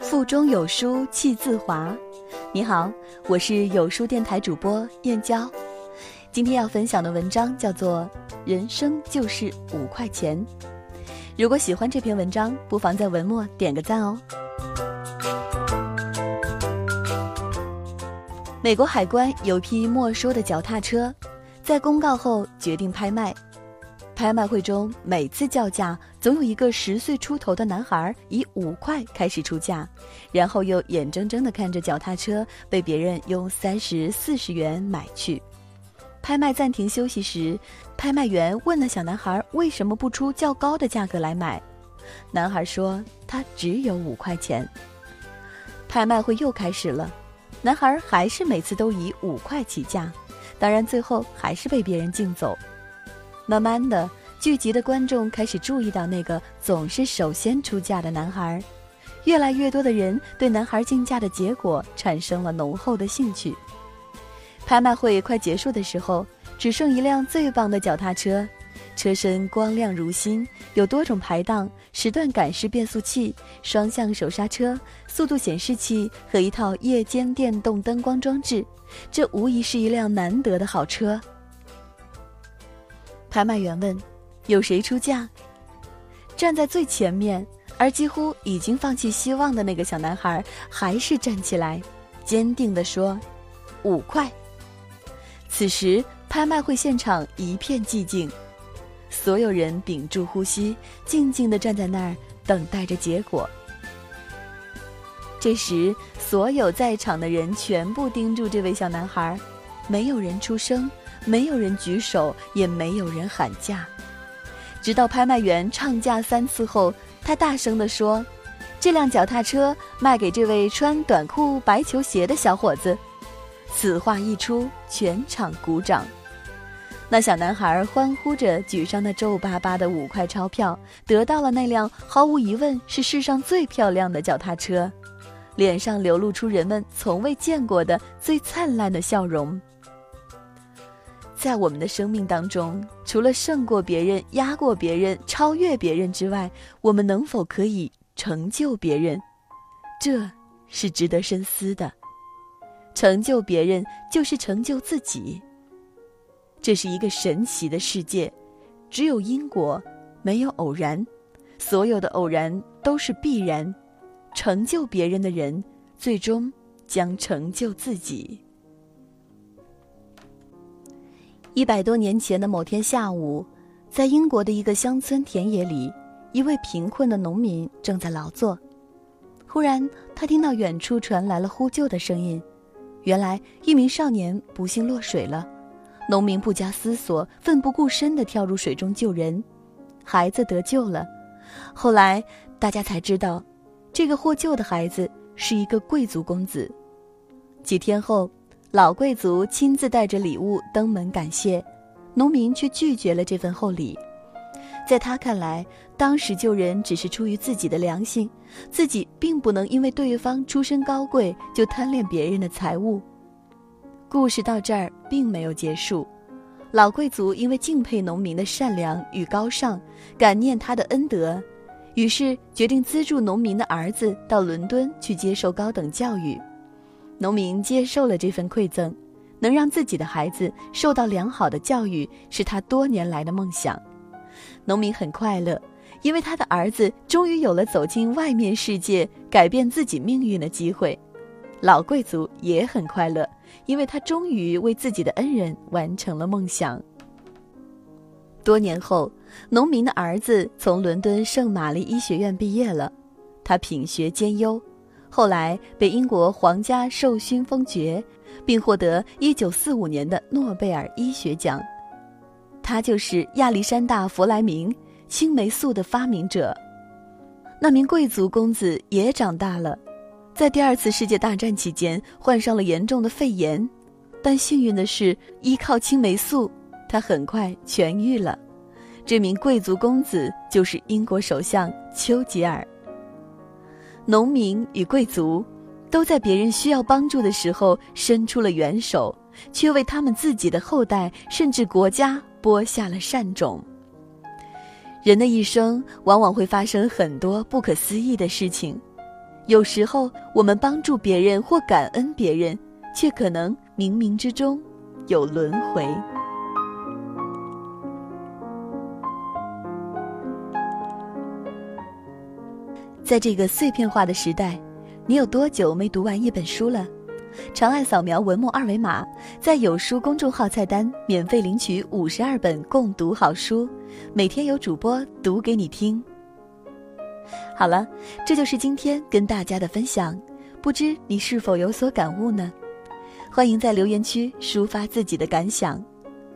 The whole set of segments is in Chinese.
腹中有书气自华。你好，我是有书电台主播燕娇。今天要分享的文章叫做《人生就是五块钱》。如果喜欢这篇文章，不妨在文末点个赞哦。美国海关有批没收的脚踏车，在公告后决定拍卖。拍卖会中，每次叫价，总有一个十岁出头的男孩以五块开始出价，然后又眼睁睁地看着脚踏车被别人用三十四十元买去。拍卖暂停休息时，拍卖员问了小男孩为什么不出较高的价格来买，男孩说他只有五块钱。拍卖会又开始了，男孩还是每次都以五块起价，当然最后还是被别人竞走。慢慢的，聚集的观众开始注意到那个总是首先出价的男孩，越来越多的人对男孩竞价的结果产生了浓厚的兴趣。拍卖会快结束的时候，只剩一辆最棒的脚踏车，车身光亮如新，有多种排档、时段感式变速器、双向手刹车、速度显示器和一套夜间电动灯光装置，这无疑是一辆难得的好车。拍卖员问：“有谁出价？”站在最前面而几乎已经放弃希望的那个小男孩，还是站起来，坚定地说：“五块。”此时，拍卖会现场一片寂静，所有人屏住呼吸，静静地站在那儿等待着结果。这时，所有在场的人全部盯住这位小男孩，没有人出声。没有人举手，也没有人喊价，直到拍卖员唱价三次后，他大声地说：“这辆脚踏车卖给这位穿短裤白球鞋的小伙子。”此话一出，全场鼓掌。那小男孩欢呼着举上那皱巴巴的五块钞票，得到了那辆毫无疑问是世上最漂亮的脚踏车，脸上流露出人们从未见过的最灿烂的笑容。在我们的生命当中，除了胜过别人、压过别人、超越别人之外，我们能否可以成就别人？这是值得深思的。成就别人就是成就自己。这是一个神奇的世界，只有因果，没有偶然。所有的偶然都是必然。成就别人的人，最终将成就自己。一百多年前的某天下午，在英国的一个乡村田野里，一位贫困的农民正在劳作。忽然，他听到远处传来了呼救的声音。原来，一名少年不幸落水了。农民不加思索，奋不顾身地跳入水中救人，孩子得救了。后来，大家才知道，这个获救的孩子是一个贵族公子。几天后。老贵族亲自带着礼物登门感谢，农民却拒绝了这份厚礼。在他看来，当时救人只是出于自己的良心，自己并不能因为对方出身高贵就贪恋别人的财物。故事到这儿并没有结束，老贵族因为敬佩农民的善良与高尚，感念他的恩德，于是决定资助农民的儿子到伦敦去接受高等教育。农民接受了这份馈赠，能让自己的孩子受到良好的教育是他多年来的梦想。农民很快乐，因为他的儿子终于有了走进外面世界、改变自己命运的机会。老贵族也很快乐，因为他终于为自己的恩人完成了梦想。多年后，农民的儿子从伦敦圣玛丽医学院毕业了，他品学兼优。后来被英国皇家授勋封爵，并获得1945年的诺贝尔医学奖。他就是亚历山大·弗莱明，青霉素的发明者。那名贵族公子也长大了，在第二次世界大战期间患上了严重的肺炎，但幸运的是，依靠青霉素，他很快痊愈了。这名贵族公子就是英国首相丘吉尔。农民与贵族，都在别人需要帮助的时候伸出了援手，却为他们自己的后代甚至国家播下了善种。人的一生往往会发生很多不可思议的事情，有时候我们帮助别人或感恩别人，却可能冥冥之中有轮回。在这个碎片化的时代，你有多久没读完一本书了？长按扫描文末二维码，在有书公众号菜单免费领取五十二本共读好书，每天有主播读给你听。好了，这就是今天跟大家的分享，不知你是否有所感悟呢？欢迎在留言区抒发自己的感想，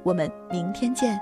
我们明天见。